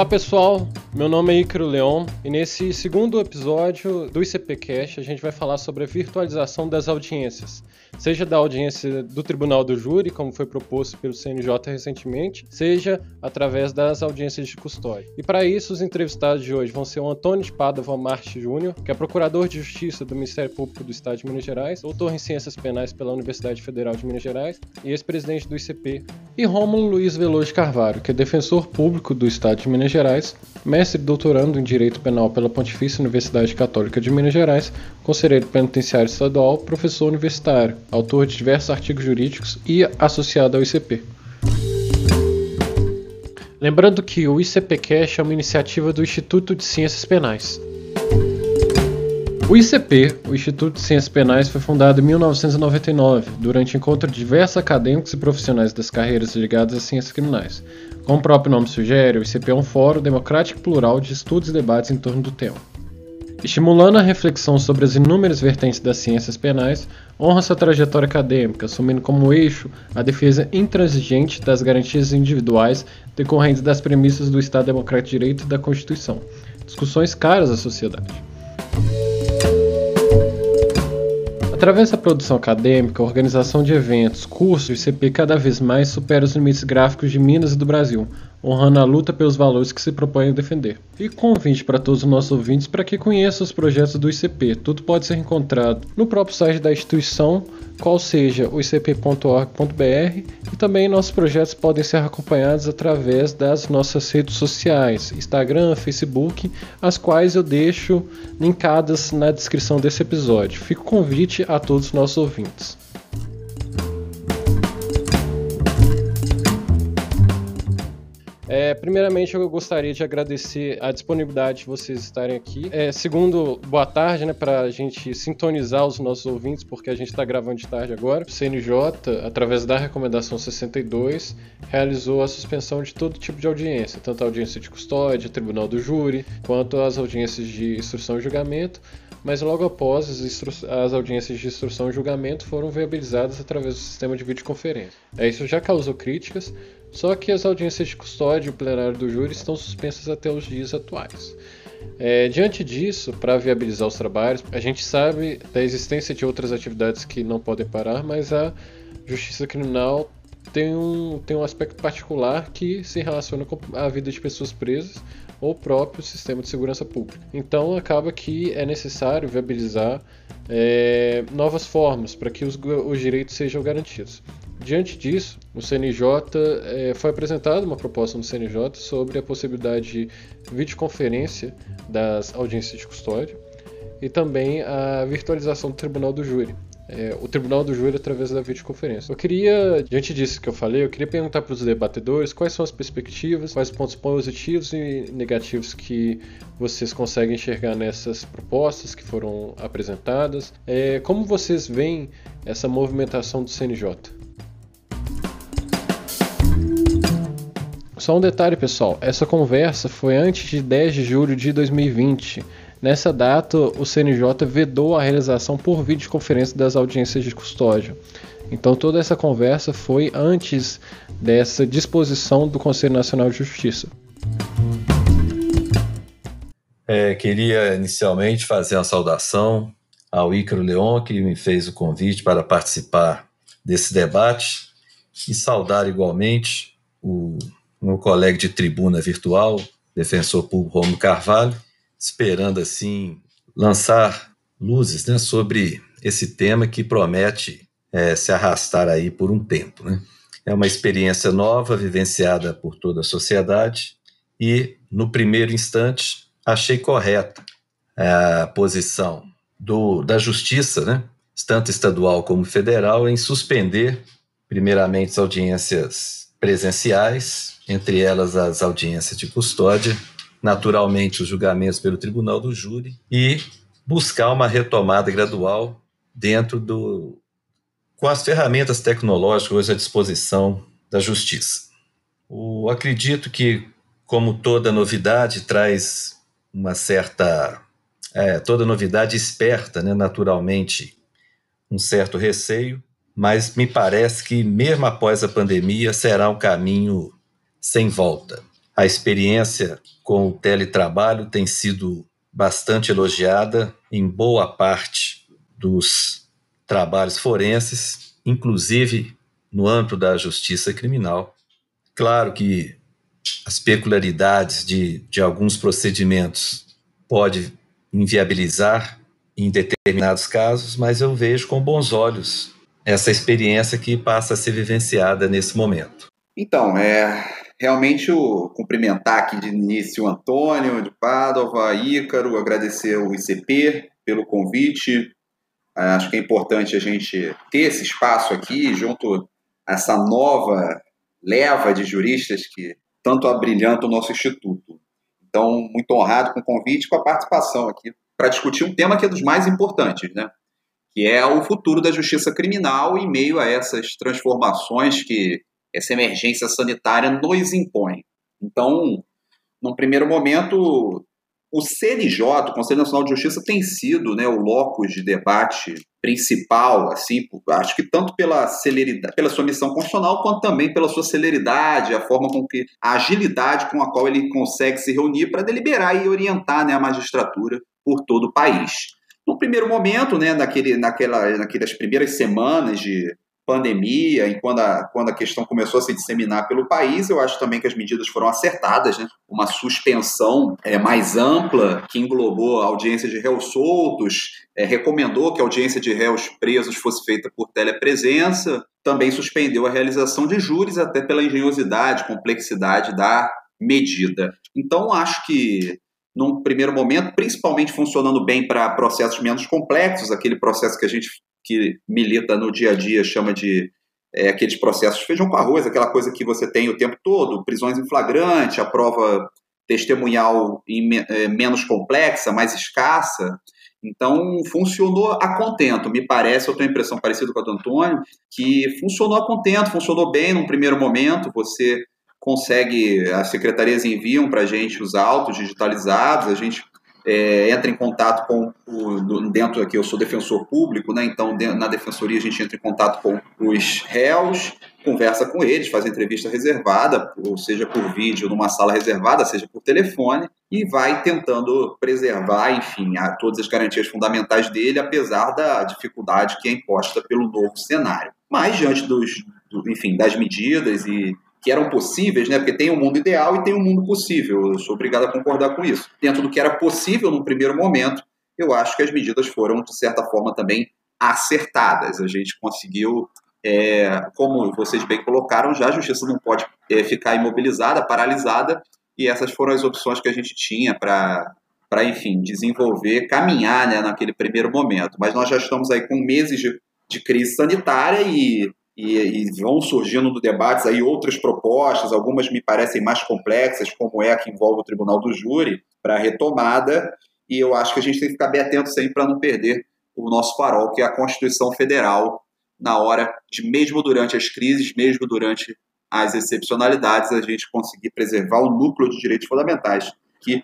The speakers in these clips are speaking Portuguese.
Olá pessoal, meu nome é Icaro Leon e nesse segundo episódio do ICPcast a gente vai falar sobre a virtualização das audiências, seja da audiência do Tribunal do Júri, como foi proposto pelo CNJ recentemente, seja através das audiências de custódia. E para isso, os entrevistados de hoje vão ser o Antônio de Padova Júnior, que é procurador de Justiça do Ministério Público do Estado de Minas Gerais, doutor em Ciências Penais pela Universidade Federal de Minas Gerais e ex-presidente do ICP, e Rômulo Luiz Veloso Carvalho, que é defensor público do Estado de Minas Gerais, mestre e doutorando em Direito Penal pela Pontifícia Universidade Católica de Minas Gerais, conselheiro penitenciário estadual, professor universitário, autor de diversos artigos jurídicos e associado ao ICP. Lembrando que o ICPcast é uma iniciativa do Instituto de Ciências Penais. O ICP, o Instituto de Ciências Penais, foi fundado em 1999, durante encontro de diversos acadêmicos e profissionais das carreiras ligadas às ciências criminais. Como o próprio nome sugere, o ICP é um fórum democrático e plural de estudos e debates em torno do tema. Estimulando a reflexão sobre as inúmeras vertentes das ciências penais, honra sua trajetória acadêmica, assumindo como eixo a defesa intransigente das garantias individuais decorrentes das premissas do Estado Democrático de Direito e da Constituição, discussões caras à sociedade. Através da produção acadêmica, organização de eventos, cursos, o ICP cada vez mais supera os limites gráficos de Minas e do Brasil, honrando a luta pelos valores que se propõe a defender. E convite para todos os nossos ouvintes para que conheçam os projetos do ICP. Tudo pode ser encontrado no próprio site da instituição, qual seja o icp.org.br, e também nossos projetos podem ser acompanhados através das nossas redes sociais, Instagram, Facebook, as quais eu deixo linkadas na descrição desse episódio. Fico convite a todos os nossos ouvintes. É, primeiramente, eu gostaria de agradecer a disponibilidade de vocês estarem aqui. É, segundo, boa tarde, né, para a gente sintonizar os nossos ouvintes, porque a gente está gravando de tarde agora. O CNJ, através da recomendação 62, realizou a suspensão de todo tipo de audiência, tanto a audiência de custódia, tribunal do júri, quanto as audiências de instrução e julgamento mas logo após as, as, audiências de instrução e julgamento foram viabilizadas através do sistema de videoconferência. É, isso já causou críticas, só que as audiências de custódia e o plenário do júri estão suspensas até os dias atuais. É, diante disso, para viabilizar os trabalhos, a gente sabe da existência de outras atividades que não podem parar, mas a justiça criminal tem um, tem um aspecto particular que se relaciona com a vida de pessoas presas ou próprio sistema de segurança pública. Então, acaba que é necessário viabilizar é, novas formas para que os, os direitos sejam garantidos. Diante disso, o CNJ é, foi apresentada uma proposta no CNJ sobre a possibilidade de videoconferência das audiências de custódia e também a virtualização do tribunal do júri. É, o tribunal do júri através da videoconferência. Eu queria, diante disso que eu falei, eu queria perguntar para os debatedores quais são as perspectivas, quais pontos positivos e negativos que vocês conseguem enxergar nessas propostas que foram apresentadas. É, como vocês veem essa movimentação do CNJ? Só um detalhe, pessoal: essa conversa foi antes de 10 de julho de 2020. Nessa data, o CNJ vedou a realização por videoconferência das audiências de custódia. Então, toda essa conversa foi antes dessa disposição do Conselho Nacional de Justiça. É, queria inicialmente fazer uma saudação ao Ícaro Leon, que me fez o convite para participar desse debate, e saudar igualmente o meu colega de tribuna virtual, defensor público Romulo Carvalho, esperando assim lançar luzes né, sobre esse tema que promete é, se arrastar aí por um tempo. Né? É uma experiência nova, vivenciada por toda a sociedade, e no primeiro instante achei correta a posição do, da justiça, né, tanto estadual como federal, em suspender, primeiramente, as audiências presenciais, entre elas as audiências de custódia, naturalmente os julgamentos pelo tribunal do júri e buscar uma retomada gradual dentro do com as ferramentas tecnológicas hoje à disposição da justiça. Acredito que, como toda novidade, traz uma certa. É, toda novidade esperta, né, naturalmente, um certo receio, mas me parece que, mesmo após a pandemia, será um caminho sem volta. A experiência com o teletrabalho tem sido bastante elogiada em boa parte dos trabalhos forenses, inclusive no âmbito da justiça criminal. Claro que as peculiaridades de, de alguns procedimentos pode inviabilizar em determinados casos, mas eu vejo com bons olhos essa experiência que passa a ser vivenciada nesse momento. Então, é realmente o cumprimentar aqui de início o Antônio de Padova, Ícaro, agradecer o ICP pelo convite. Acho que é importante a gente ter esse espaço aqui junto a essa nova leva de juristas que tanto abrilhanta o nosso instituto. Então, muito honrado com o convite com a participação aqui para discutir um tema que é dos mais importantes, né? que é o futuro da justiça criminal em meio a essas transformações que essa emergência sanitária nos impõe. Então, num primeiro momento, o CNJ, o Conselho Nacional de Justiça, tem sido né, o locus de debate principal, assim, acho que tanto pela celeridade, pela sua missão constitucional, quanto também pela sua celeridade, a forma com que a agilidade com a qual ele consegue se reunir para deliberar e orientar né, a magistratura por todo o país. No primeiro momento, né, naquele, naquela, naquelas primeiras semanas de pandemia e quando a, quando a questão começou a se disseminar pelo país, eu acho também que as medidas foram acertadas, né? Uma suspensão é, mais ampla que englobou a audiência de réus soltos, é, recomendou que a audiência de réus presos fosse feita por telepresença, também suspendeu a realização de júris até pela engenhosidade, complexidade da medida. Então, acho que num primeiro momento, principalmente funcionando bem para processos menos complexos, aquele processo que a gente que milita no dia a dia chama de é, aqueles processos feijão com arroz, aquela coisa que você tem o tempo todo, prisões em flagrante, a prova testemunhal em, é, menos complexa, mais escassa. Então, funcionou a contento, me parece, eu tenho a impressão parecida com a do Antônio, que funcionou a contento, funcionou bem num primeiro momento, você consegue, as secretarias enviam para a gente os autos digitalizados, a gente é, entra em contato com o, dentro aqui eu sou defensor público, né? Então na defensoria a gente entra em contato com os réus, conversa com eles, faz entrevista reservada, ou seja por vídeo numa sala reservada, seja por telefone, e vai tentando preservar, enfim, a, todas as garantias fundamentais dele, apesar da dificuldade que é imposta pelo novo cenário. Mas diante dos, do, enfim, das medidas e que eram possíveis, né? Porque tem um mundo ideal e tem um mundo possível. Eu sou obrigado a concordar com isso. Dentro do que era possível no primeiro momento, eu acho que as medidas foram, de certa forma, também acertadas. A gente conseguiu, é, como vocês bem colocaram, já a justiça não pode é, ficar imobilizada, paralisada, e essas foram as opções que a gente tinha para para, enfim, desenvolver, caminhar né, naquele primeiro momento. Mas nós já estamos aí com meses de, de crise sanitária e e, e, vão surgindo no debates aí outras propostas, algumas me parecem mais complexas, como é a que envolve o Tribunal do Júri, para retomada, e eu acho que a gente tem que ficar bem atento sempre para não perder o nosso farol, que é a Constituição Federal, na hora de, mesmo durante as crises, mesmo durante as excepcionalidades, a gente conseguir preservar o núcleo de direitos fundamentais, que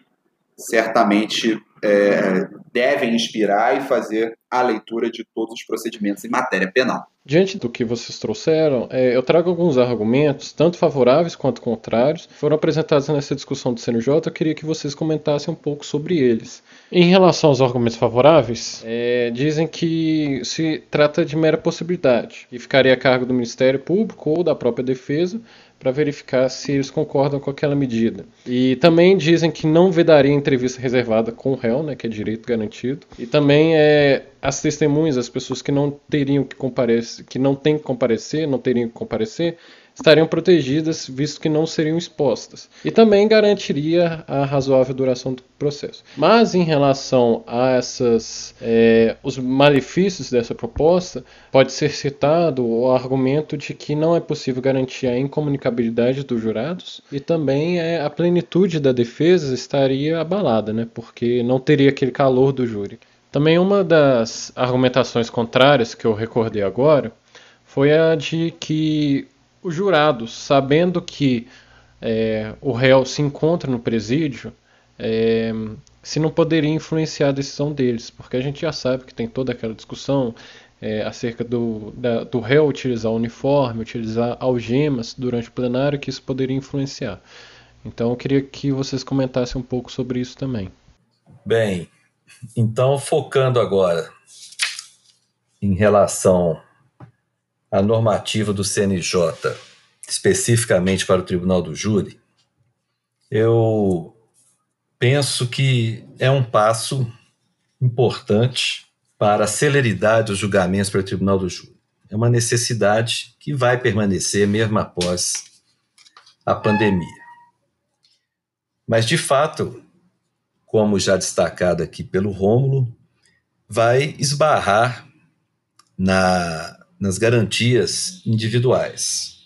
certamente é, devem inspirar e fazer a leitura de todos os procedimentos em matéria penal. Diante do que vocês trouxeram, é, eu trago alguns argumentos, tanto favoráveis quanto contrários, foram apresentados nessa discussão do CNJ. Eu queria que vocês comentassem um pouco sobre eles. Em relação aos argumentos favoráveis, é, dizem que se trata de mera possibilidade e ficaria a cargo do Ministério Público ou da própria Defesa para verificar se eles concordam com aquela medida. E também dizem que não vedaria entrevista reservada com o réu, né, que é direito garantido. E também é, as testemunhas, as pessoas que não teriam que comparecer, que não têm que comparecer, não teriam que comparecer, estariam protegidas, visto que não seriam expostas. E também garantiria a razoável duração do processo. Mas em relação a essas, é, os malefícios dessa proposta, pode ser citado o argumento de que não é possível garantir a incomunicabilidade dos jurados e também é, a plenitude da defesa estaria abalada, né, porque não teria aquele calor do júri. Também uma das argumentações contrárias que eu recordei agora foi a de que os jurados, sabendo que é, o réu se encontra no presídio, é, se não poderia influenciar a decisão deles, porque a gente já sabe que tem toda aquela discussão é, acerca do, da, do réu utilizar uniforme, utilizar algemas durante o plenário, que isso poderia influenciar. Então eu queria que vocês comentassem um pouco sobre isso também. Bem, então focando agora em relação à normativa do CNJ, especificamente para o Tribunal do Júri, eu penso que é um passo importante para a celeridade dos julgamentos para o Tribunal do Júri. É uma necessidade que vai permanecer mesmo após a pandemia. Mas, de fato, como já destacado aqui pelo Rômulo, vai esbarrar na, nas garantias individuais.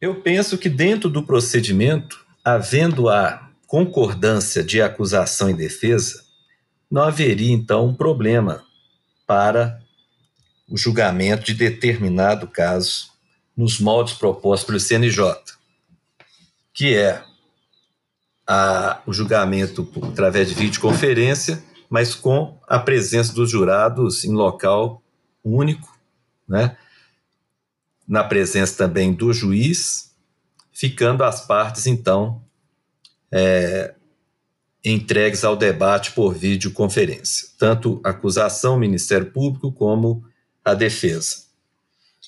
Eu penso que, dentro do procedimento, havendo a concordância de acusação e defesa, não haveria então um problema para o julgamento de determinado caso nos moldes propostos pelo CNJ, que é a, o julgamento através de videoconferência, mas com a presença dos jurados em local único, né? na presença também do juiz, ficando as partes, então, é, entregues ao debate por videoconferência, tanto a acusação, Ministério Público, como a defesa.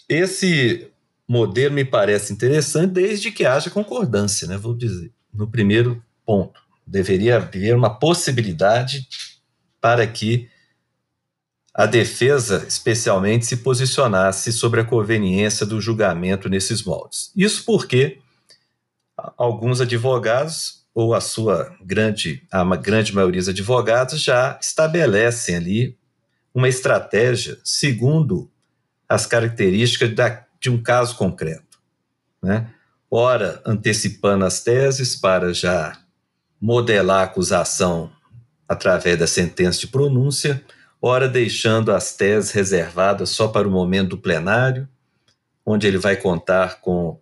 Esse modelo me parece interessante desde que haja concordância, né? Vou dizer, no primeiro ponto. Deveria haver uma possibilidade para que a defesa, especialmente, se posicionasse sobre a conveniência do julgamento nesses moldes. Isso porque alguns advogados, ou a sua grande, a grande maioria dos advogados, já estabelecem ali uma estratégia segundo as características da, de um caso concreto. Né? Ora, antecipando as teses para já modelar a acusação através da sentença de pronúncia, ora deixando as teses reservadas só para o momento do plenário, onde ele vai contar com,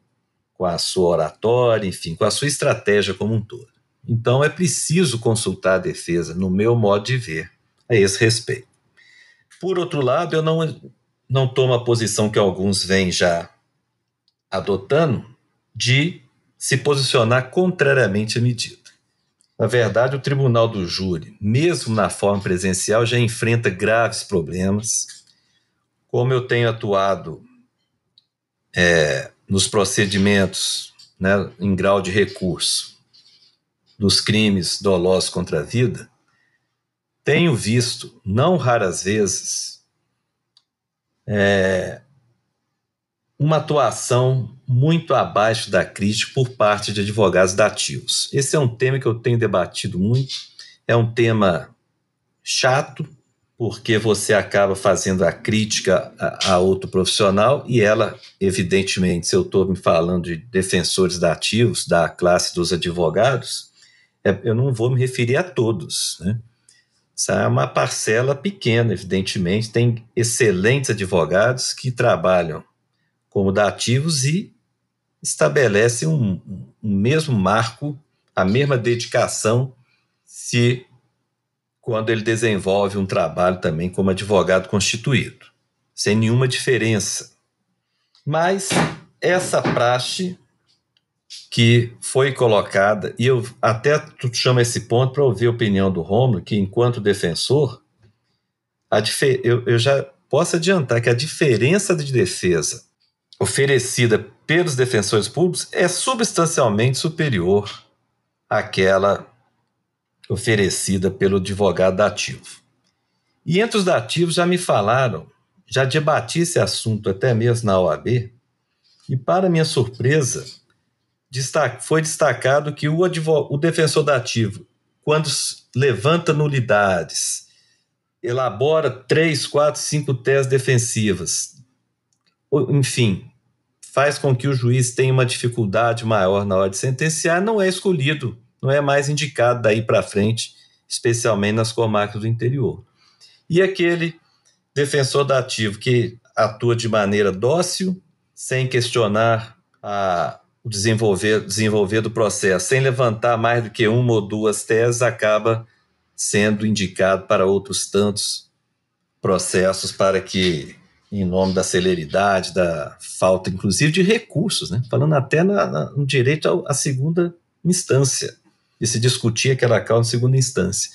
com a sua oratória, enfim, com a sua estratégia como um todo. Então é preciso consultar a defesa, no meu modo de ver, a esse respeito. Por outro lado, eu não, não tomo a posição que alguns vêm já adotando de se posicionar contrariamente à medida. Na verdade, o tribunal do júri, mesmo na forma presencial, já enfrenta graves problemas. Como eu tenho atuado é, nos procedimentos né, em grau de recurso dos crimes dolosos contra a vida, tenho visto, não raras vezes, é, uma atuação muito abaixo da crítica por parte de advogados dativos. Esse é um tema que eu tenho debatido muito, é um tema chato, porque você acaba fazendo a crítica a, a outro profissional e ela, evidentemente, se eu estou me falando de defensores dativos, da classe dos advogados, é, eu não vou me referir a todos, né? Essa é uma parcela pequena, evidentemente. Tem excelentes advogados que trabalham como dativos e estabelece um, um mesmo marco, a mesma dedicação, se quando ele desenvolve um trabalho também como advogado constituído, sem nenhuma diferença. Mas essa praxe que foi colocada, e eu até chamo esse ponto para ouvir a opinião do Romulo, que enquanto defensor, eu, eu já posso adiantar que a diferença de defesa oferecida pelos defensores públicos é substancialmente superior àquela oferecida pelo advogado dativo. E entre os dativos já me falaram, já debati esse assunto até mesmo na OAB, e para minha surpresa, foi destacado que o, o defensor dativo, quando levanta nulidades, elabora três, quatro, cinco teses defensivas, enfim, faz com que o juiz tenha uma dificuldade maior na hora de sentenciar, não é escolhido, não é mais indicado daí para frente, especialmente nas comarcas do interior. E aquele defensor dativo que atua de maneira dócil, sem questionar a, o desenvolver, desenvolver do processo, sem levantar mais do que uma ou duas teses, acaba sendo indicado para outros tantos processos para que em nome da celeridade, da falta, inclusive, de recursos, né? falando até na, na, no direito à segunda instância, e se discutir aquela causa em segunda instância.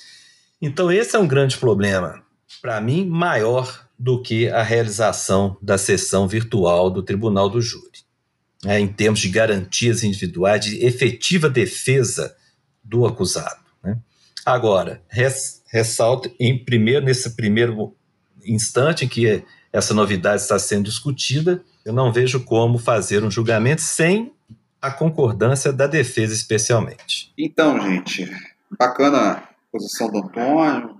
Então, esse é um grande problema, para mim, maior do que a realização da sessão virtual do Tribunal do Júri, né, em termos de garantias individuais, de efetiva defesa do acusado. Né? Agora, res, ressalto em primeiro, nesse primeiro instante em que essa novidade está sendo discutida, eu não vejo como fazer um julgamento sem a concordância da defesa, especialmente. Então, gente, bacana a posição do Antônio.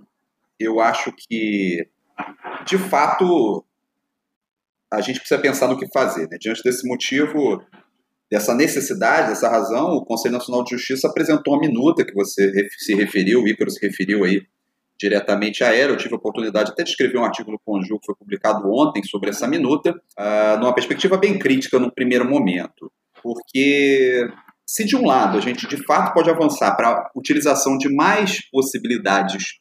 Eu acho que, de fato, a gente precisa pensar no que fazer. Né? Diante desse motivo, dessa necessidade, dessa razão, o Conselho Nacional de Justiça apresentou uma minuta que você se referiu, o Ícaro se referiu aí diretamente a ela. Eu tive a oportunidade até de escrever um artigo no Conjur que foi publicado ontem sobre essa minuta, uh, numa perspectiva bem crítica no primeiro momento. Porque se de um lado a gente de fato pode avançar para a utilização de mais possibilidades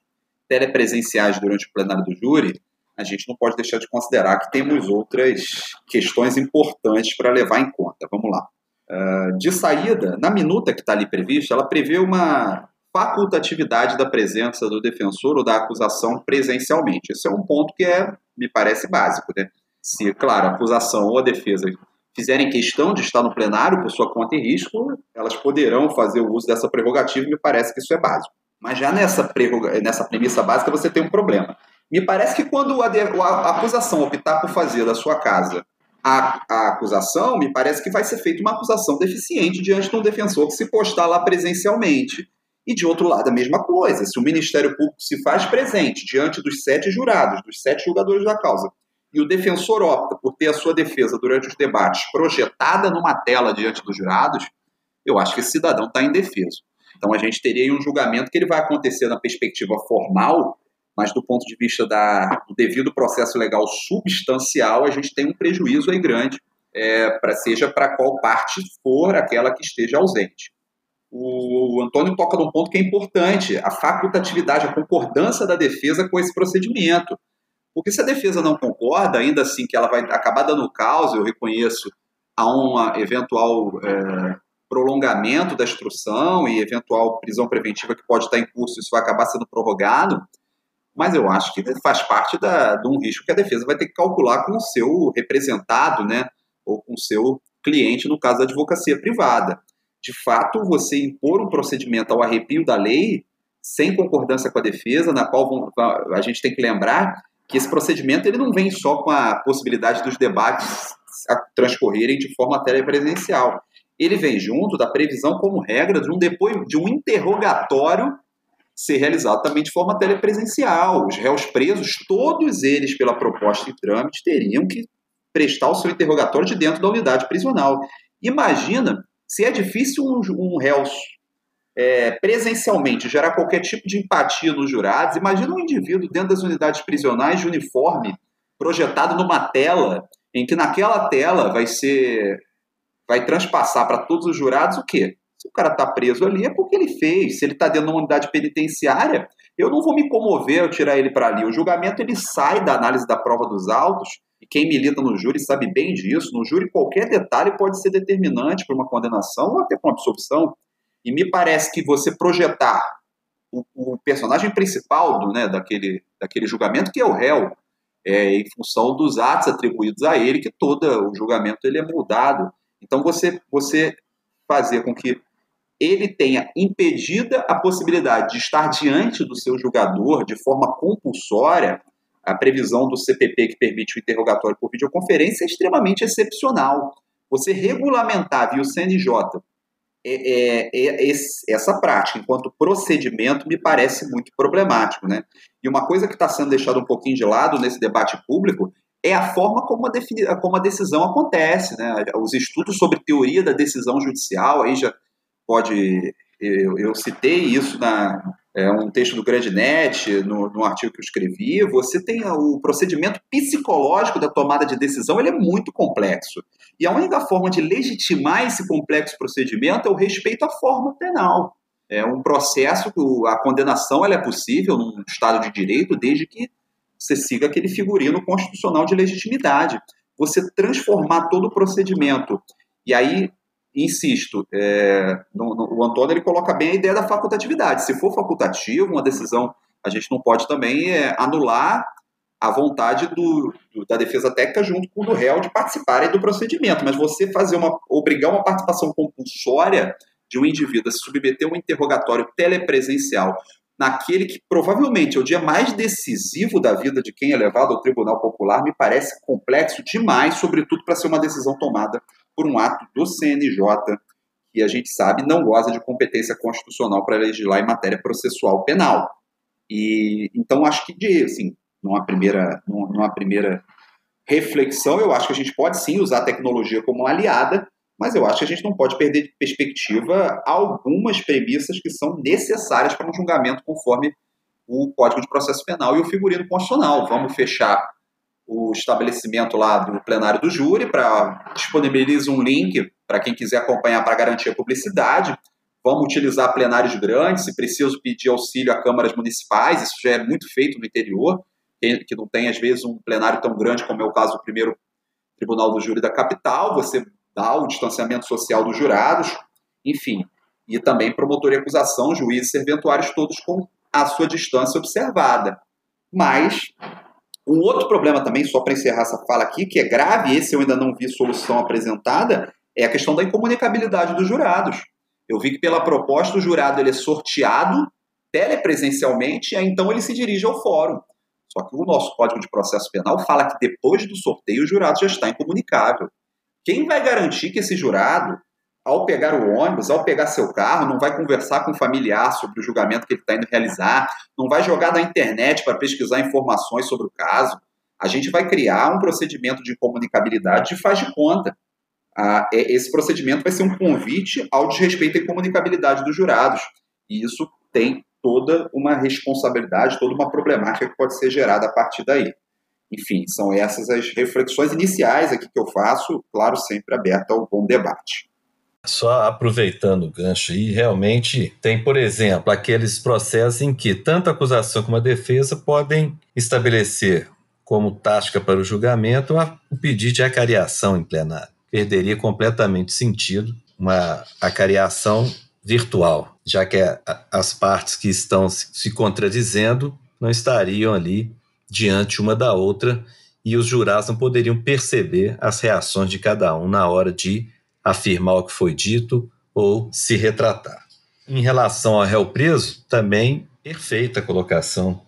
telepresenciais durante o plenário do júri, a gente não pode deixar de considerar que temos outras questões importantes para levar em conta. Vamos lá. Uh, de saída, na minuta que está ali prevista, ela prevê uma facultatividade da presença do defensor ou da acusação presencialmente. Esse é um ponto que é, me parece básico. Né? Se, claro, a acusação ou a defesa fizerem questão de estar no plenário por sua conta e risco, elas poderão fazer o uso dessa prerrogativa me parece que isso é básico. Mas já nessa, nessa premissa básica você tem um problema. Me parece que quando a, a acusação optar por fazer da sua casa a, a, acusação, me parece que vai ser feita uma acusação deficiente diante de um defensor que se postar lá presencialmente. E de outro lado, a mesma coisa. Se o Ministério Público se faz presente diante dos sete jurados, dos sete julgadores da causa, e o defensor opta por ter a sua defesa durante os debates projetada numa tela diante dos jurados, eu acho que esse cidadão está indefeso. Então a gente teria um julgamento que ele vai acontecer na perspectiva formal, mas do ponto de vista da, do devido processo legal substancial, a gente tem um prejuízo aí grande, é, pra, seja para qual parte for aquela que esteja ausente o Antônio toca num ponto que é importante, a facultatividade, a concordância da defesa com esse procedimento. Porque se a defesa não concorda, ainda assim que ela vai acabar dando causa, eu reconheço, a um eventual é, prolongamento da instrução e eventual prisão preventiva que pode estar em curso, isso vai acabar sendo prorrogado, mas eu acho que faz parte da, de um risco que a defesa vai ter que calcular com o seu representado, né, ou com o seu cliente, no caso da advocacia privada de fato, você impor um procedimento ao arrepio da lei, sem concordância com a defesa, na qual a gente tem que lembrar que esse procedimento ele não vem só com a possibilidade dos debates transcorrerem de forma telepresencial. Ele vem junto da previsão como regra de um depois de um interrogatório ser realizado também de forma telepresencial. Os réus presos, todos eles pela proposta em trâmite, teriam que prestar o seu interrogatório de dentro da unidade prisional. Imagina se é difícil um, um réu é, presencialmente gerar qualquer tipo de empatia nos jurados, imagina um indivíduo dentro das unidades prisionais de uniforme, projetado numa tela, em que naquela tela vai ser. vai transpassar para todos os jurados o quê? Se o cara está preso ali é porque ele fez. Se ele está dentro de uma unidade penitenciária, eu não vou me comover ao tirar ele para ali. O julgamento ele sai da análise da prova dos autos e quem milita no júri sabe bem disso. No júri, qualquer detalhe pode ser determinante para uma condenação ou até para uma absolvição. E me parece que você projetar o, o personagem principal do, né, daquele, daquele julgamento, que é o réu, é, em função dos atos atribuídos a ele, que todo o julgamento ele é moldado. Então, você, você fazer com que ele tenha impedida a possibilidade de estar diante do seu julgador de forma compulsória, a previsão do CPP que permite o interrogatório por videoconferência é extremamente excepcional. Você regulamentar via o CNJ é, é, é, essa prática enquanto procedimento me parece muito problemático. Né? E uma coisa que está sendo deixada um pouquinho de lado nesse debate público é a forma como a, como a decisão acontece. Né? Os estudos sobre teoria da decisão judicial, aí já pode. Eu, eu citei isso na, é um texto do GrandNet, no, no artigo que eu escrevi, você tem o procedimento psicológico da tomada de decisão, ele é muito complexo. E a única forma de legitimar esse complexo procedimento é o respeito à forma penal. É um processo, a condenação ela é possível num Estado de Direito desde que você siga aquele figurino constitucional de legitimidade. Você transformar todo o procedimento e aí insisto, é, no, no, o Antônio ele coloca bem a ideia da facultatividade. Se for facultativo, uma decisão, a gente não pode também é, anular a vontade do, do, da defesa técnica junto com o do réu de participarem do procedimento. Mas você fazer uma obrigar uma participação compulsória de um indivíduo a se submeter a um interrogatório telepresencial naquele que provavelmente é o dia mais decisivo da vida de quem é levado ao Tribunal Popular, me parece complexo demais, sobretudo para ser uma decisão tomada por um ato do CNJ, que a gente sabe não goza de competência constitucional para legislar em matéria processual penal. E então acho que de assim, numa primeira, numa primeira reflexão, eu acho que a gente pode sim usar a tecnologia como aliada, mas eu acho que a gente não pode perder de perspectiva algumas premissas que são necessárias para um julgamento conforme o Código de Processo Penal e o figurino constitucional. Vamos fechar o estabelecimento lá do plenário do júri para disponibilizar um link para quem quiser acompanhar para garantir a publicidade. Vamos utilizar plenários grandes, se preciso pedir auxílio a câmaras municipais, isso já é muito feito no interior, que não tem às vezes um plenário tão grande como é o caso do primeiro Tribunal do Júri da capital, você dá o distanciamento social dos jurados, enfim, e também promotor e acusação, juízes serventuários todos com a sua distância observada. Mas um outro problema também, só para encerrar essa fala aqui, que é grave, esse eu ainda não vi solução apresentada, é a questão da incomunicabilidade dos jurados. Eu vi que pela proposta o jurado ele é sorteado telepresencialmente, e aí então ele se dirige ao fórum. Só que o nosso Código de Processo Penal fala que depois do sorteio o jurado já está incomunicável. Quem vai garantir que esse jurado, ao pegar o ônibus, ao pegar seu carro, não vai conversar com o familiar sobre o julgamento que ele está indo realizar, não vai jogar na internet para pesquisar informações sobre o caso? A gente vai criar um procedimento de comunicabilidade de faz de conta. Ah, esse procedimento vai ser um convite ao desrespeito à comunicabilidade dos jurados. E isso tem toda uma responsabilidade, toda uma problemática que pode ser gerada a partir daí. Enfim, são essas as reflexões iniciais aqui que eu faço, claro, sempre aberto ao bom debate. Só aproveitando o gancho aí, realmente tem, por exemplo, aqueles processos em que tanto a acusação como a defesa podem estabelecer como tática para o julgamento o pedido de acariação em plenário. Perderia completamente sentido uma acariação virtual, já que as partes que estão se contradizendo não estariam ali diante uma da outra e os jurados não poderiam perceber as reações de cada um na hora de afirmar o que foi dito ou se retratar. Em relação ao réu preso, também perfeita colocação,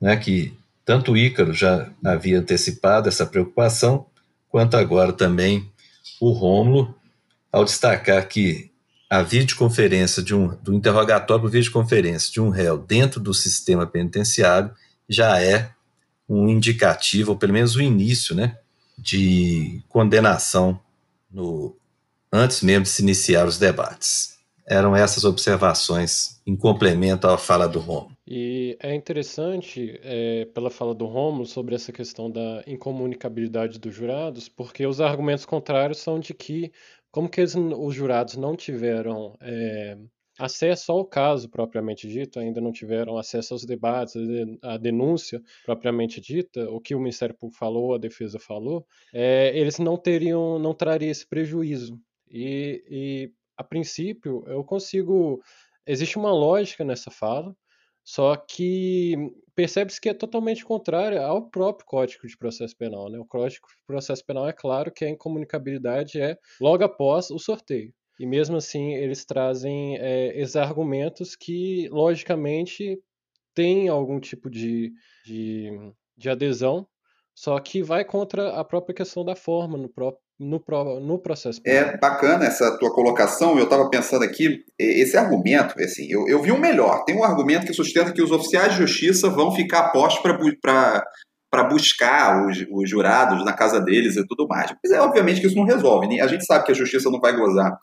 né, que tanto Ícaro já havia antecipado essa preocupação, quanto agora também o Rômulo, ao destacar que a videoconferência de um, do interrogatório por videoconferência de um réu dentro do sistema penitenciário já é um indicativo, ou pelo menos o início, né, de condenação no, antes mesmo de se iniciar os debates. Eram essas observações em complemento à fala do Romulo. E é interessante, é, pela fala do Romulo, sobre essa questão da incomunicabilidade dos jurados, porque os argumentos contrários são de que, como que eles, os jurados não tiveram é, acesso ao caso propriamente dito, ainda não tiveram acesso aos debates, à denúncia propriamente dita, o que o Ministério Público falou, a defesa falou, é, eles não teriam, não trariam esse prejuízo. E, e, a princípio, eu consigo. Existe uma lógica nessa fala, só que percebe-se que é totalmente contrária ao próprio Código de Processo Penal. Né? O Código de Processo Penal é claro que a incomunicabilidade é logo após o sorteio. E mesmo assim, eles trazem é, esses argumentos que, logicamente, têm algum tipo de, de, de, adesão, só que vai contra a própria questão da forma no, próprio, no, no processo. É bacana essa tua colocação. Eu estava pensando aqui, esse argumento, assim, eu, eu vi um melhor. Tem um argumento que sustenta que os oficiais de justiça vão ficar postos para para buscar os, os, jurados na casa deles e tudo mais. Mas é obviamente que isso não resolve. Né? A gente sabe que a justiça não vai gozar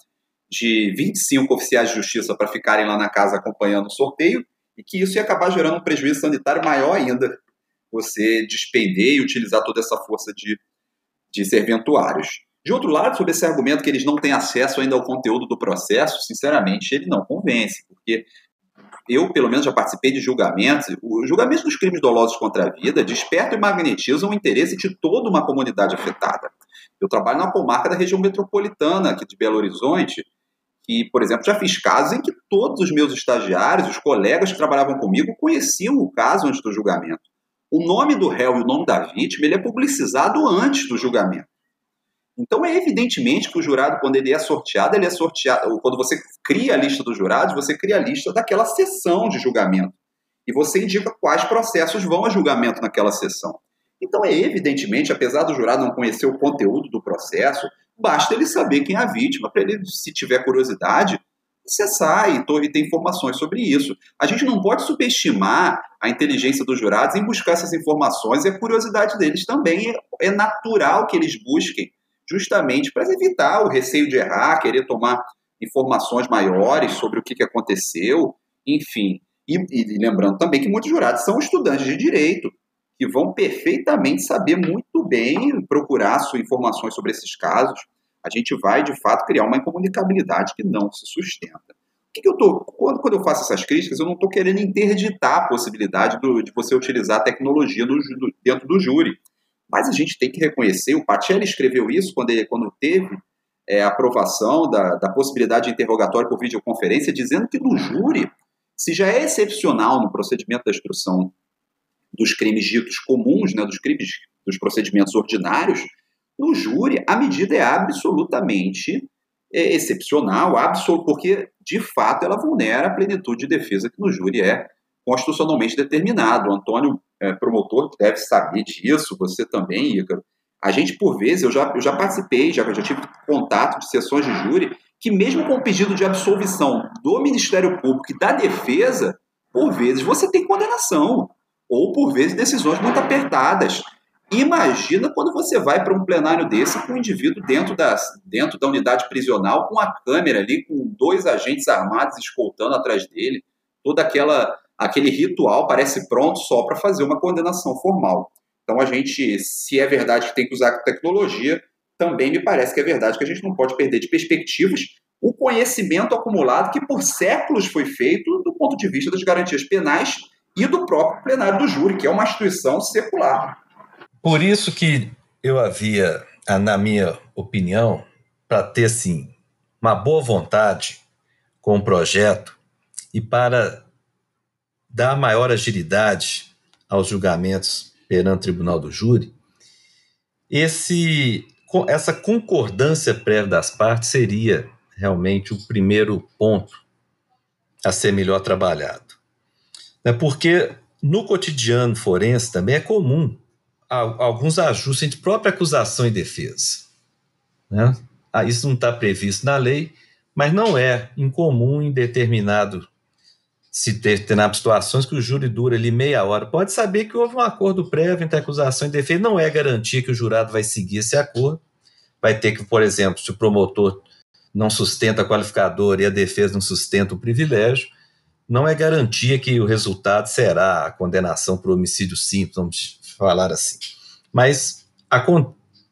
de 25 oficiais de justiça para ficarem lá na casa acompanhando o sorteio e que isso ia acabar gerando um prejuízo sanitário maior ainda. Você despender e utilizar toda essa força de, de serventuários. De outro lado, sobre esse argumento que eles não têm acesso ainda ao conteúdo do processo, sinceramente, ele não convence, porque eu, pelo menos, já participei de julgamentos. Os julgamentos dos crimes dolosos contra a vida despertam e magnetizam o interesse de toda uma comunidade afetada. Eu trabalho na comarca da região metropolitana aqui de Belo Horizonte, e, por exemplo, já fiz casos em que todos os meus estagiários, os colegas que trabalhavam comigo, conheciam o caso antes do julgamento. O nome do réu e o nome da vítima ele é publicizado antes do julgamento. Então é evidentemente que o jurado, quando ele é sorteado, ele é sorteado. Quando você cria a lista dos jurados, você cria a lista daquela sessão de julgamento. E você indica quais processos vão a julgamento naquela sessão. Então é evidentemente, apesar do jurado não conhecer o conteúdo do processo, basta ele saber quem é a vítima, para ele, se tiver curiosidade, acessar e, e ter informações sobre isso. A gente não pode subestimar a inteligência dos jurados em buscar essas informações e a curiosidade deles também é, é natural que eles busquem, justamente para evitar o receio de errar, querer tomar informações maiores sobre o que, que aconteceu, enfim. E, e lembrando também que muitos jurados são estudantes de direito, que vão perfeitamente saber muito bem procurar suas informações sobre esses casos a gente vai, de fato, criar uma incomunicabilidade que não se sustenta. O que, que eu tô, quando, quando eu faço essas críticas, eu não estou querendo interditar a possibilidade do, de você utilizar a tecnologia do, do, dentro do júri. Mas a gente tem que reconhecer, o Pacelli escreveu isso quando, ele, quando teve é, aprovação da, da possibilidade de interrogatório por videoconferência, dizendo que no júri, se já é excepcional no procedimento da instrução dos crimes ditos comuns, né, dos crimes dos procedimentos ordinários, no júri, a medida é absolutamente é, excepcional, absoluto, porque, de fato, ela vulnera a plenitude de defesa que no júri é constitucionalmente determinado. O Antônio, é, promotor, deve saber disso, você também, Ícaro. A gente, por vezes, eu já, eu já participei, já, já tive contato de sessões de júri, que mesmo com o pedido de absolvição do Ministério Público e da defesa, por vezes você tem condenação, ou por vezes decisões muito apertadas. Imagina quando você vai para um plenário desse com um indivíduo dentro da, dentro da unidade prisional, com a câmera ali, com dois agentes armados escoltando atrás dele, todo aquela, aquele ritual parece pronto só para fazer uma condenação formal. Então a gente, se é verdade que tem que usar tecnologia, também me parece que é verdade que a gente não pode perder de perspectivas o conhecimento acumulado que por séculos foi feito do ponto de vista das garantias penais e do próprio plenário do júri, que é uma instituição secular. Por isso que eu havia, na minha opinião, para ter assim, uma boa vontade com o projeto e para dar maior agilidade aos julgamentos perante o tribunal do júri, esse, essa concordância prévia das partes seria realmente o primeiro ponto a ser melhor trabalhado. Né, porque no cotidiano forense também é comum alguns ajustes entre própria acusação e defesa. Né? Ah, isso não está previsto na lei, mas não é incomum em determinado se determinadas situações que o júri dura ali meia hora. Pode saber que houve um acordo prévio entre acusação e defesa, não é garantia que o jurado vai seguir esse acordo. Vai ter que, por exemplo, se o promotor não sustenta a qualificadora e a defesa não sustenta o privilégio, não é garantia que o resultado será a condenação por homicídio simples, vamos falar assim. Mas a,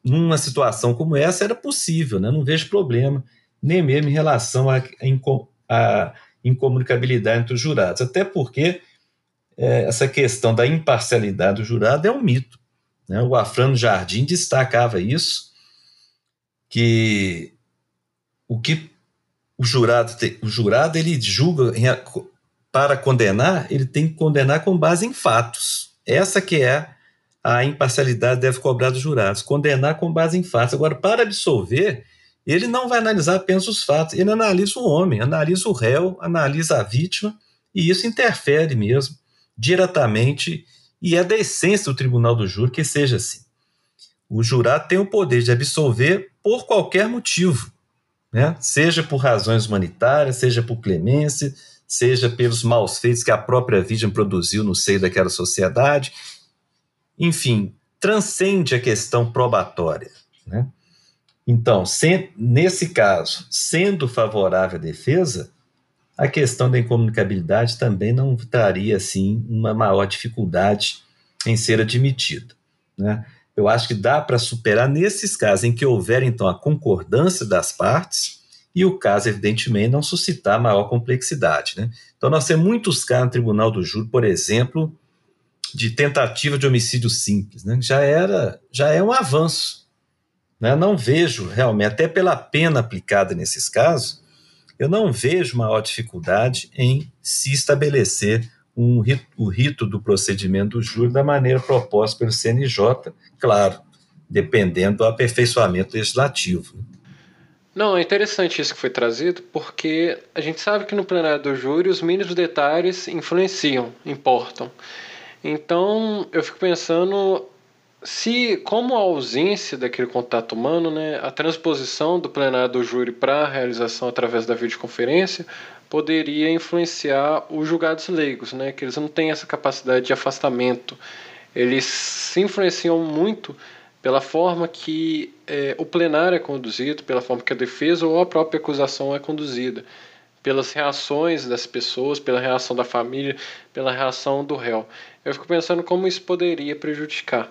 numa situação como essa era possível, né? não vejo problema, nem mesmo em relação à incomunicabilidade entre os jurados. Até porque é, essa questão da imparcialidade do jurado é um mito. Né? O Afrano Jardim destacava isso, que o que o jurado, o jurado ele julga para condenar, ele tem que condenar com base em fatos. Essa que é a imparcialidade deve cobrar dos jurados, condenar com base em fatos. Agora, para absolver, ele não vai analisar apenas os fatos, ele analisa o homem, analisa o réu, analisa a vítima, e isso interfere mesmo diretamente, e é da essência do tribunal do júri que seja assim. O jurado tem o poder de absolver por qualquer motivo, né? seja por razões humanitárias, seja por clemência, seja pelos maus feitos que a própria vítima produziu no seio daquela sociedade enfim, transcende a questão probatória. Né? Então, se, nesse caso, sendo favorável à defesa, a questão da incomunicabilidade também não traria assim uma maior dificuldade em ser admitida. Né? Eu acho que dá para superar nesses casos em que houver então a concordância das partes e o caso, evidentemente, não suscitar maior complexidade. Né? Então, nós temos muitos casos no Tribunal do Júri, por exemplo, de tentativa de homicídio simples, né? já era, já é um avanço. Né? Não vejo realmente, até pela pena aplicada nesses casos, eu não vejo maior dificuldade em se estabelecer um rito, o rito do procedimento do júri da maneira proposta pelo CNJ, claro, dependendo do aperfeiçoamento legislativo. Não, é interessante isso que foi trazido, porque a gente sabe que no plenário do júri os mínimos detalhes influenciam, importam. Então, eu fico pensando se, como a ausência daquele contato humano, né, a transposição do plenário do júri para a realização através da videoconferência poderia influenciar os julgados leigos, né, que eles não têm essa capacidade de afastamento. Eles se influenciam muito pela forma que é, o plenário é conduzido, pela forma que a defesa ou a própria acusação é conduzida, pelas reações das pessoas, pela reação da família, pela reação do réu. Eu fico pensando como isso poderia prejudicar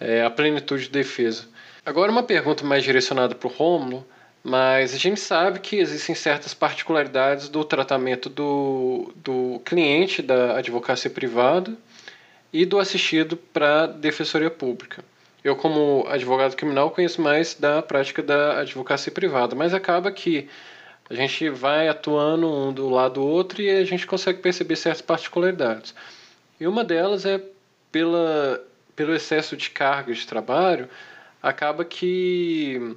é, a plenitude de defesa. Agora, uma pergunta mais direcionada para o Rômulo, mas a gente sabe que existem certas particularidades do tratamento do, do cliente da advocacia privada e do assistido para a defensoria pública. Eu, como advogado criminal, conheço mais da prática da advocacia privada, mas acaba que a gente vai atuando um do lado do outro e a gente consegue perceber certas particularidades. E uma delas é pela pelo excesso de carga de trabalho, acaba que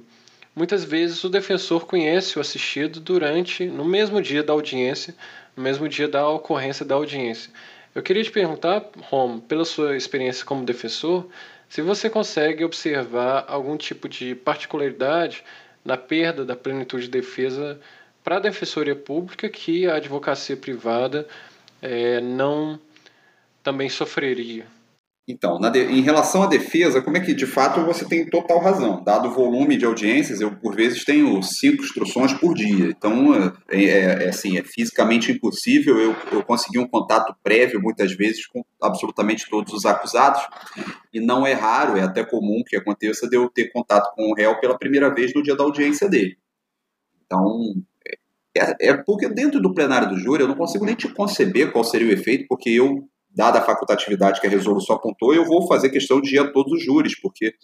muitas vezes o defensor conhece o assistido durante, no mesmo dia da audiência, no mesmo dia da ocorrência da audiência. Eu queria te perguntar, Rom, pela sua experiência como defensor, se você consegue observar algum tipo de particularidade na perda da plenitude de defesa para a defensoria pública que a advocacia privada é, não também sofreria. Então, de, em relação à defesa, como é que de fato você tem total razão? Dado o volume de audiências, eu por vezes tenho cinco instruções por dia. Então, é, é, é assim, é fisicamente impossível eu, eu conseguir um contato prévio, muitas vezes, com absolutamente todos os acusados. E não é raro, é até comum que aconteça de eu ter contato com o réu pela primeira vez no dia da audiência dele. Então, é, é porque dentro do plenário do júri eu não consigo nem te conceber qual seria o efeito, porque eu dada a facultatividade que a resolução apontou, eu vou fazer questão de ir a todos os júris, porque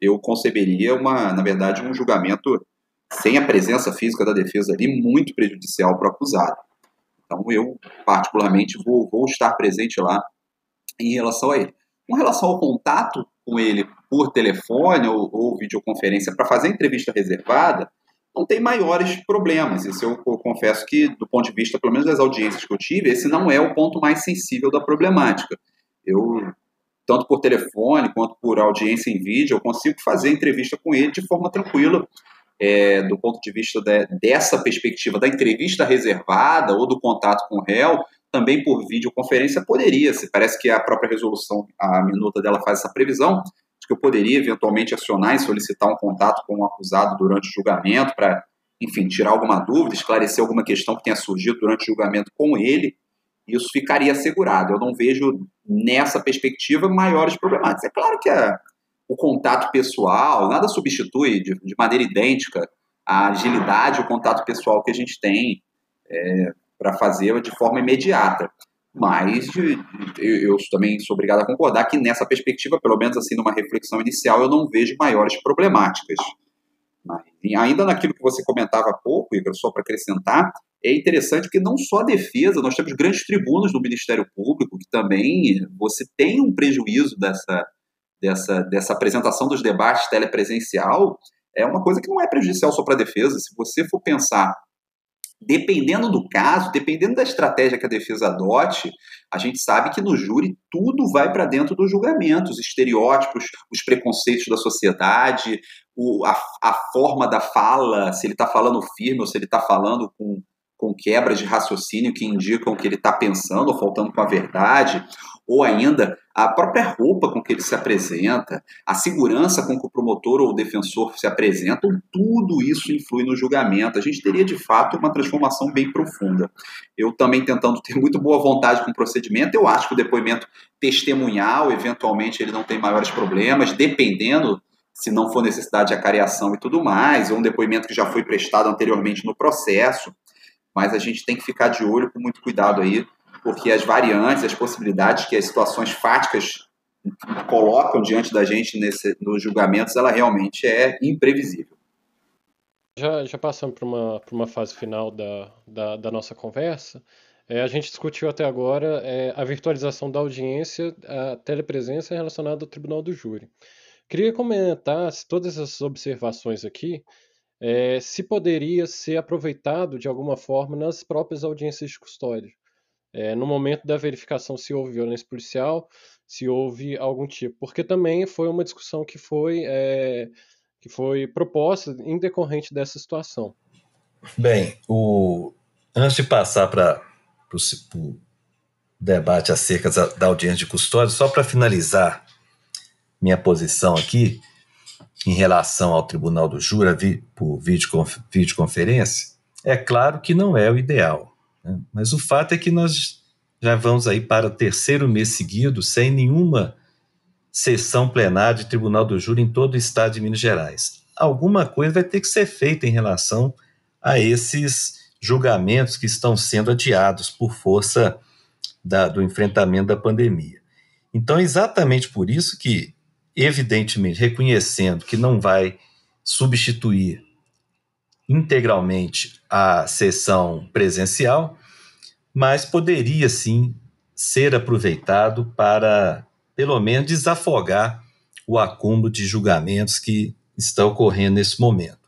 eu conceberia uma, na verdade, um julgamento sem a presença física da defesa ali muito prejudicial para o acusado. Então eu, particularmente, vou, vou estar presente lá em relação a ele. Com relação ao contato com ele por telefone ou, ou videoconferência para fazer entrevista reservada, não tem maiores problemas. Isso eu, eu, confesso que, do ponto de vista, pelo menos das audiências que eu tive, esse não é o ponto mais sensível da problemática. Eu, tanto por telefone quanto por audiência em vídeo, eu consigo fazer entrevista com ele de forma tranquila, é, do ponto de vista de, dessa perspectiva da entrevista reservada ou do contato com o réu, também por videoconferência poderia, se parece que a própria resolução, a minuta dela faz essa previsão, que eu poderia eventualmente acionar e solicitar um contato com o um acusado durante o julgamento para, enfim, tirar alguma dúvida, esclarecer alguma questão que tenha surgido durante o julgamento com ele, isso ficaria assegurado. Eu não vejo nessa perspectiva maiores problemáticas. É claro que a, o contato pessoal, nada substitui de, de, maneira idêntica a agilidade, o contato pessoal que a gente tem é, para fazer de forma imediata. Mas eu, também sou obrigado a concordar que nessa perspectiva, pelo menos assim numa reflexão inicial, eu não vejo maiores problemáticas. Mas, ainda naquilo que você comentava há pouco, Igor, só para acrescentar, é interessante que não só a defesa, nós temos grandes tribunas do Ministério Público, que também você tem um prejuízo dessa, dessa, dessa apresentação dos debates telepresencial, é uma coisa que não é prejudicial só para a defesa. Se você for pensar dependendo do caso, dependendo da estratégia que a defesa adote, a gente sabe que no júri tudo vai para dentro do julgamento, os estereótipos, os preconceitos da sociedade, o, a, a forma da fala, se ele está falando firme ou se ele está falando com, com quebras de raciocínio que indicam que ele está pensando ou faltando com a verdade, ou ainda a própria roupa com que ele se apresenta, a segurança com que o promotor ou o defensor se apresentam, tudo isso influi no julgamento. A gente teria de fato uma transformação bem profunda. Eu também tentando ter muito boa vontade com o procedimento, eu acho que o depoimento testemunhal, eventualmente, ele não tem maiores problemas, dependendo se não for necessidade de acareação e tudo mais, ou um depoimento que já foi prestado anteriormente no processo. Mas a gente tem que ficar de olho com muito cuidado aí porque as variantes, as possibilidades que as situações fáticas colocam diante da gente nesse, nos julgamentos, ela realmente é imprevisível. Já, já passamos para uma, uma fase final da, da, da nossa conversa. É, a gente discutiu até agora é, a virtualização da audiência, a telepresença relacionada ao tribunal do júri. Queria comentar se todas essas observações aqui, é, se poderia ser aproveitado de alguma forma nas próprias audiências de custódia. É, no momento da verificação se houve violência policial, se houve algum tipo. Porque também foi uma discussão que foi, é, que foi proposta em decorrente dessa situação. Bem, o... antes de passar para o debate acerca da audiência de custódia, só para finalizar minha posição aqui em relação ao Tribunal do Jura por videoconferência, é claro que não é o ideal. Né? Mas o fato é que nós já vamos aí para o terceiro mês seguido sem nenhuma sessão plenária de Tribunal do Júri em todo o estado de Minas Gerais. Alguma coisa vai ter que ser feita em relação a esses julgamentos que estão sendo adiados por força da, do enfrentamento da pandemia. Então, é exatamente por isso que, evidentemente, reconhecendo que não vai substituir integralmente a sessão presencial, mas poderia sim ser aproveitado para, pelo menos, desafogar o acúmulo de julgamentos que está ocorrendo nesse momento.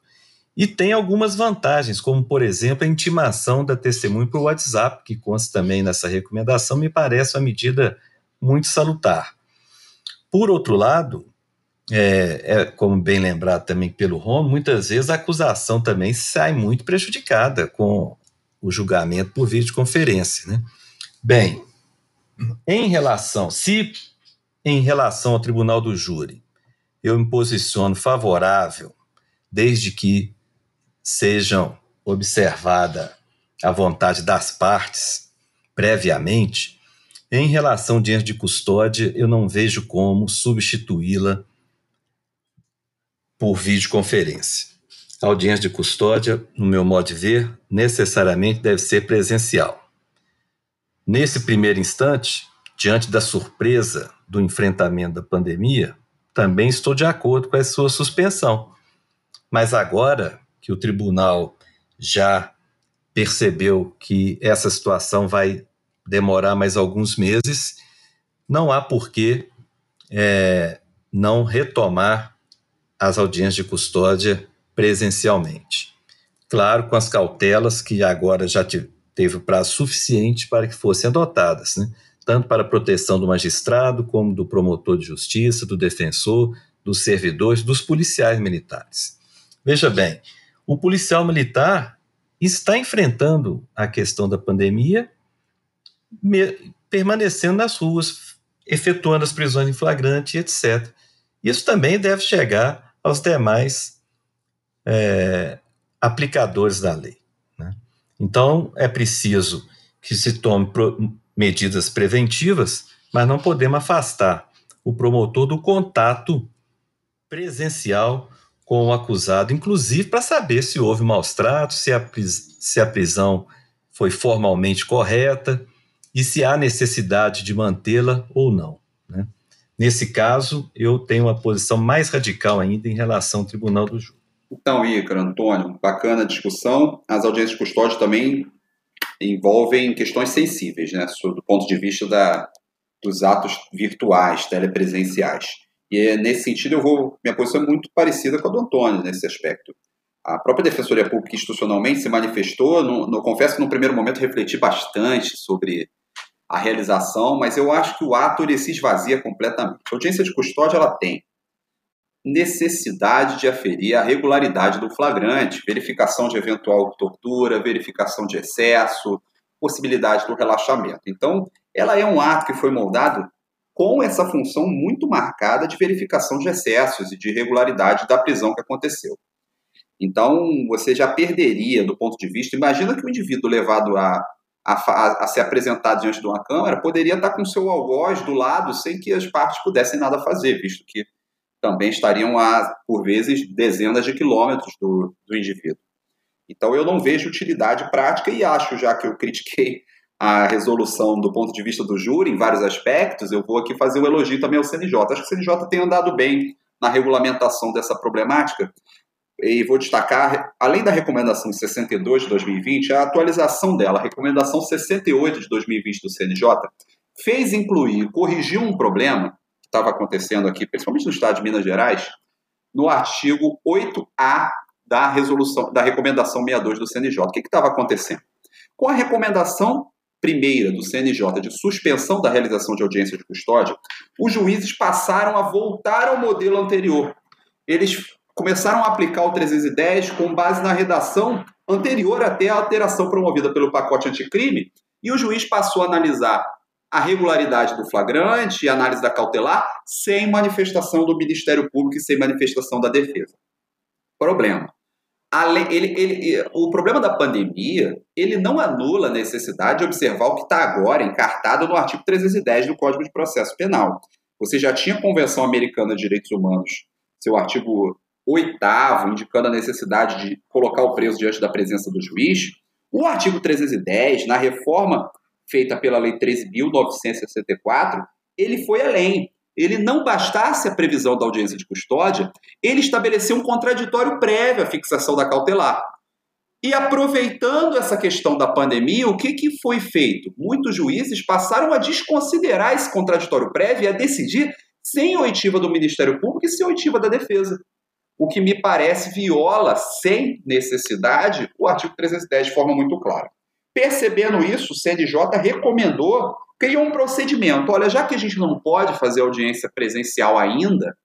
E tem algumas vantagens, como, por exemplo, a intimação da testemunha por WhatsApp, que consta também nessa recomendação, me parece uma medida muito salutar. Por outro lado, é, é, como bem lembrado também pelo Rom, muitas vezes a acusação também sai muito prejudicada com o julgamento por videoconferência. Né? Bem, em relação, se em relação ao tribunal do júri eu me posiciono favorável, desde que sejam observada a vontade das partes previamente, em relação diante de custódia, eu não vejo como substituí-la por videoconferência. A audiência de custódia, no meu modo de ver, necessariamente deve ser presencial. Nesse primeiro instante, diante da surpresa do enfrentamento da pandemia, também estou de acordo com a sua suspensão. Mas agora que o tribunal já percebeu que essa situação vai demorar mais alguns meses, não há por que é, não retomar as audiências de custódia presencialmente. Claro, com as cautelas que agora já teve prazo suficiente para que fossem adotadas, né? tanto para a proteção do magistrado, como do promotor de justiça, do defensor, dos servidores, dos policiais militares. Veja bem, o policial militar está enfrentando a questão da pandemia, permanecendo nas ruas, efetuando as prisões em flagrante, etc. Isso também deve chegar aos demais é, aplicadores da lei. Né? Então, é preciso que se tome medidas preventivas, mas não podemos afastar o promotor do contato presencial com o acusado, inclusive para saber se houve maus tratos, se a, se a prisão foi formalmente correta e se há necessidade de mantê-la ou não. Né? Nesse caso, eu tenho uma posição mais radical ainda em relação ao Tribunal do Júri. Então, Ícaro, Antônio, bacana a discussão. As audiências de custódia também envolvem questões sensíveis, né, do ponto de vista da, dos atos virtuais, telepresenciais. E nesse sentido, eu vou, minha posição é muito parecida com a do Antônio nesse aspecto. A própria Defensoria Pública institucionalmente se manifestou, no, no, confesso que no primeiro momento refleti bastante sobre a realização, mas eu acho que o ato ele se esvazia completamente. A audiência de custódia ela tem necessidade de aferir a regularidade do flagrante, verificação de eventual tortura, verificação de excesso, possibilidade do relaxamento. Então, ela é um ato que foi moldado com essa função muito marcada de verificação de excessos e de irregularidade da prisão que aconteceu. Então, você já perderia do ponto de vista. Imagina que o indivíduo levado a, a, a, ser apresentado diante de uma câmara poderia estar com seu algoz do lado sem que as partes pudessem nada fazer, visto que também estariam a, por vezes, dezenas de quilômetros do, do indivíduo. Então eu não vejo utilidade prática e acho, já que eu critiquei a resolução do ponto de vista do júri em vários aspectos, eu vou aqui fazer um elogio também ao CNJ. Acho que o CNJ tem andado bem na regulamentação dessa problemática. E vou destacar, além da recomendação 62 de 2020, a atualização dela, a recomendação 68 de 2020 do CNJ, fez incluir, corrigiu um problema que estava acontecendo aqui, principalmente no estado de Minas Gerais, no artigo 8A da resolução, da recomendação 62 do CNJ. O que estava acontecendo? Com a recomendação primeira do CNJ de suspensão da realização de audiência de custódia, os juízes passaram a voltar ao modelo anterior. Eles começaram a aplicar o 310 com base na redação anterior até a alteração promovida pelo pacote anticrime, e o juiz passou a analisar a regularidade do flagrante e análise da cautelar sem manifestação do Ministério Público e sem manifestação da defesa. Problema. Ele, ele, o problema da pandemia, ele não anula a necessidade de observar o que está agora encartado no artigo 310 do Código de Processo Penal. Você já tinha a Convenção Americana de Direitos Humanos, seu artigo oitavo, indicando a necessidade de colocar o preso diante da presença do juiz. O artigo 310, na reforma feita pela Lei 13.964, ele foi além. Ele não bastasse a previsão da audiência de custódia, ele estabeleceu um contraditório prévio à fixação da cautelar. E aproveitando essa questão da pandemia, o que, que foi feito? Muitos juízes passaram a desconsiderar esse contraditório prévio e a decidir sem oitiva do Ministério Público e sem oitiva da defesa. O que me parece viola, sem necessidade, o artigo 310 de forma muito clara. Percebendo isso, o CNJ recomendou, criou um procedimento. Olha, já que a gente não pode fazer audiência presencial ainda,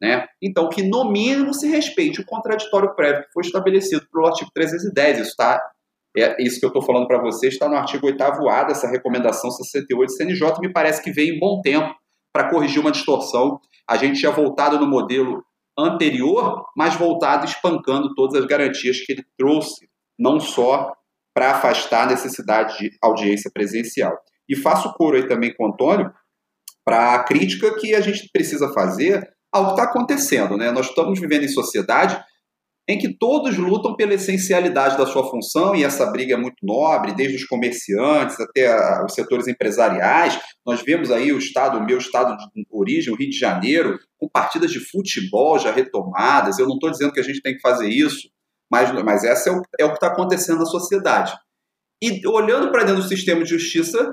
né, então que no mínimo se respeite o contraditório prévio que foi estabelecido pelo artigo 310. Isso está é isso que eu estou falando para vocês está no artigo 8A dessa recomendação 68 do CNJ, me parece que veio em bom tempo para corrigir uma distorção. A gente tinha voltado no modelo anterior, mas voltado espancando todas as garantias que ele trouxe, não só para afastar a necessidade de audiência presencial. E faço coro aí também com o Antônio para a crítica que a gente precisa fazer ao que está acontecendo. Né? Nós estamos vivendo em sociedade em que todos lutam pela essencialidade da sua função, e essa briga é muito nobre, desde os comerciantes até os setores empresariais. Nós vemos aí o estado, o meu estado de origem, o Rio de Janeiro, com partidas de futebol já retomadas. Eu não estou dizendo que a gente tem que fazer isso, mas, mas essa é o, é o que está acontecendo na sociedade. E olhando para dentro do sistema de justiça,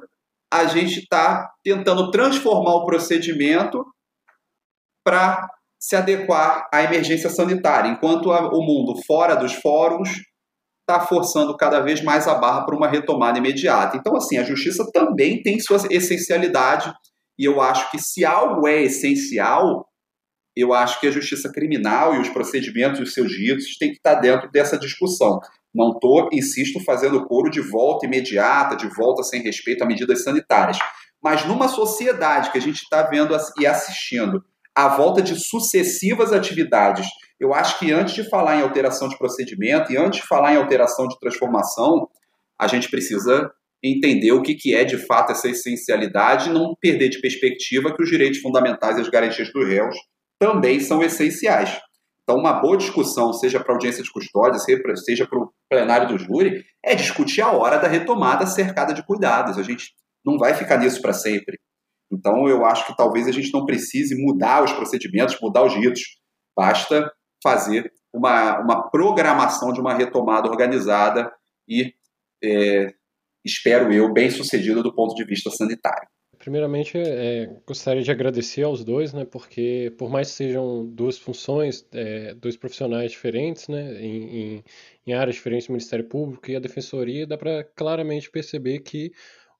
a gente está tentando transformar o procedimento para se adequar à emergência sanitária, enquanto a, o mundo fora dos fóruns está forçando cada vez mais a barra para uma retomada imediata. Então, assim, a justiça também tem sua essencialidade, e eu acho que se algo é essencial, eu acho que a justiça criminal e os procedimentos e os seus ritos têm que estar dentro dessa discussão. Não estou, insisto, fazendo coro de volta imediata, de volta sem respeito a medidas sanitárias. Mas numa sociedade que a gente está vendo e assistindo a volta de sucessivas atividades, eu acho que antes de falar em alteração de procedimento e antes de falar em alteração de transformação, a gente precisa entender o que, que é de fato essa essencialidade e não perder de perspectiva que os direitos fundamentais e as garantias dos réus também são essenciais. Então, uma boa discussão, seja para audiência de custódia, seja para o plenário do júri, é discutir a hora da retomada cercada de cuidados. A gente não vai ficar nisso para sempre. Então, eu acho que talvez a gente não precise mudar os procedimentos, mudar os ritos. Basta fazer uma, uma programação de uma retomada organizada e, é, espero eu, bem sucedida do ponto de vista sanitário. Primeiramente, é, gostaria de agradecer aos dois, né, porque por mais que sejam duas funções, é, dois profissionais diferentes, né, em, em, em, áreas diferentes do Ministério Público e a Defensoria, dá para claramente perceber que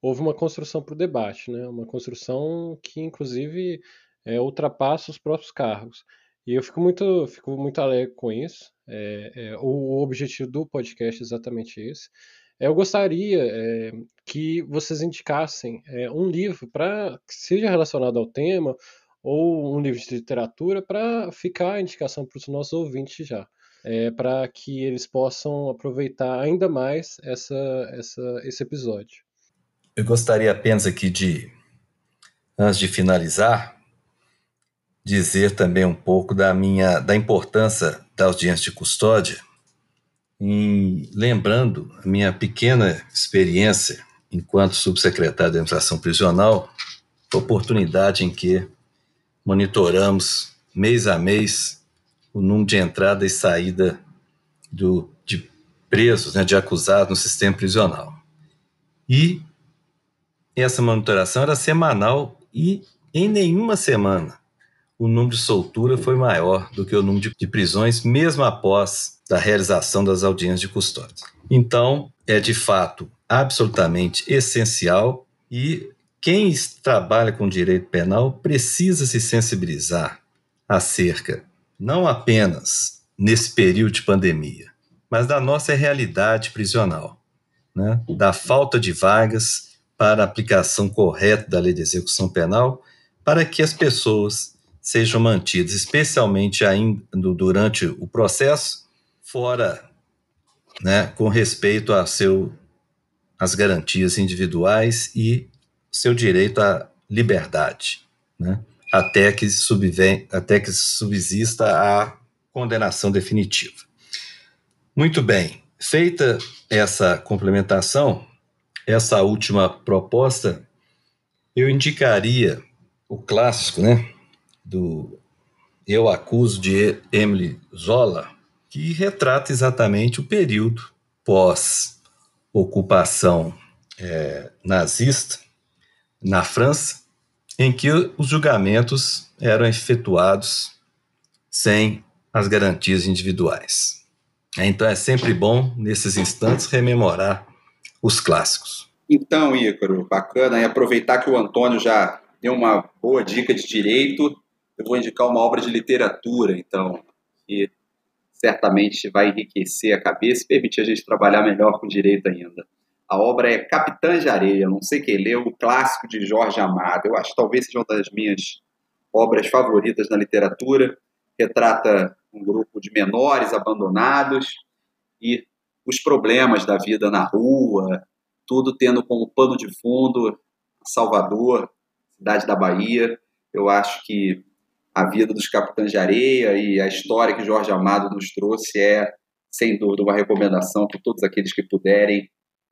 houve uma construção para o debate, né, uma construção que, inclusive, é, ultrapassa os próprios cargos. E eu fico muito, fico muito alegre com isso. É, é, o, objetivo do podcast é exatamente esse. É, eu gostaria é, que vocês indicassem é, um livro para que seja relacionado ao tema ou um livro de literatura para ficar a indicação para os nossos ouvintes já, é, para que eles possam aproveitar ainda mais essa, essa, esse episódio. Eu gostaria apenas aqui de, antes de finalizar, dizer também um pouco da minha da importância da audiência de custódia em lembrando a minha pequena experiência enquanto subsecretário de Administração Prisional, oportunidade em que monitoramos mês a mês o número de entrada e saída do, de presos, né, de acusados no sistema prisional. E essa monitoração era semanal e em nenhuma semana o número de soltura foi maior do que o número de prisões, mesmo após a realização das audiências de custódia. Então, é de fato absolutamente essencial e quem trabalha com direito penal precisa se sensibilizar acerca não apenas nesse período de pandemia, mas da nossa realidade prisional, né? da falta de vagas para a aplicação correta da lei de execução penal, para que as pessoas sejam mantidas, especialmente ainda durante o processo, fora, né, com respeito a seu, as garantias individuais e seu direito à liberdade, né, até que, subvém, até que subsista a condenação definitiva. Muito bem, feita essa complementação, essa última proposta, eu indicaria o clássico, né, do Eu Acuso de Emily Zola, que retrata exatamente o período pós-ocupação é, nazista na França, em que os julgamentos eram efetuados sem as garantias individuais. Então é sempre bom, nesses instantes, rememorar os clássicos. Então, Ícaro, bacana. E aproveitar que o Antônio já deu uma boa dica de direito, eu vou indicar uma obra de literatura, então, que certamente vai enriquecer a cabeça e permitir a gente trabalhar melhor com direito ainda. A obra é Capitã de Areia, não sei quem leu, o clássico de Jorge Amado. Eu acho que talvez seja uma das minhas obras favoritas na literatura. Retrata um grupo de menores abandonados e os problemas da vida na rua, tudo tendo como pano de fundo Salvador, cidade da Bahia. Eu acho que a vida dos Capitães de Areia e a história que Jorge Amado nos trouxe é, sem dúvida, uma recomendação para todos aqueles que puderem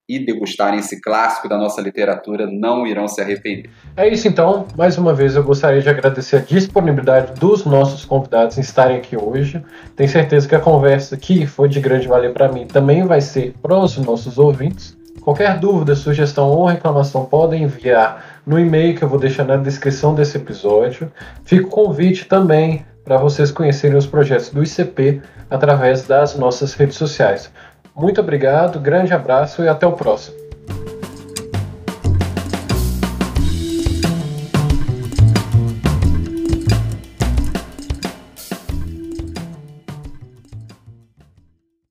e degustarem esse clássico da nossa literatura não irão se arrepender. É isso então. Mais uma vez eu gostaria de agradecer a disponibilidade dos nossos convidados em estarem aqui hoje. Tenho certeza que a conversa aqui foi de grande valia para mim, também vai ser para os nossos ouvintes. Qualquer dúvida, sugestão ou reclamação podem enviar no e-mail que eu vou deixar na descrição desse episódio. Fica o convite também para vocês conhecerem os projetos do ICP através das nossas redes sociais. Muito obrigado, grande abraço e até o próximo.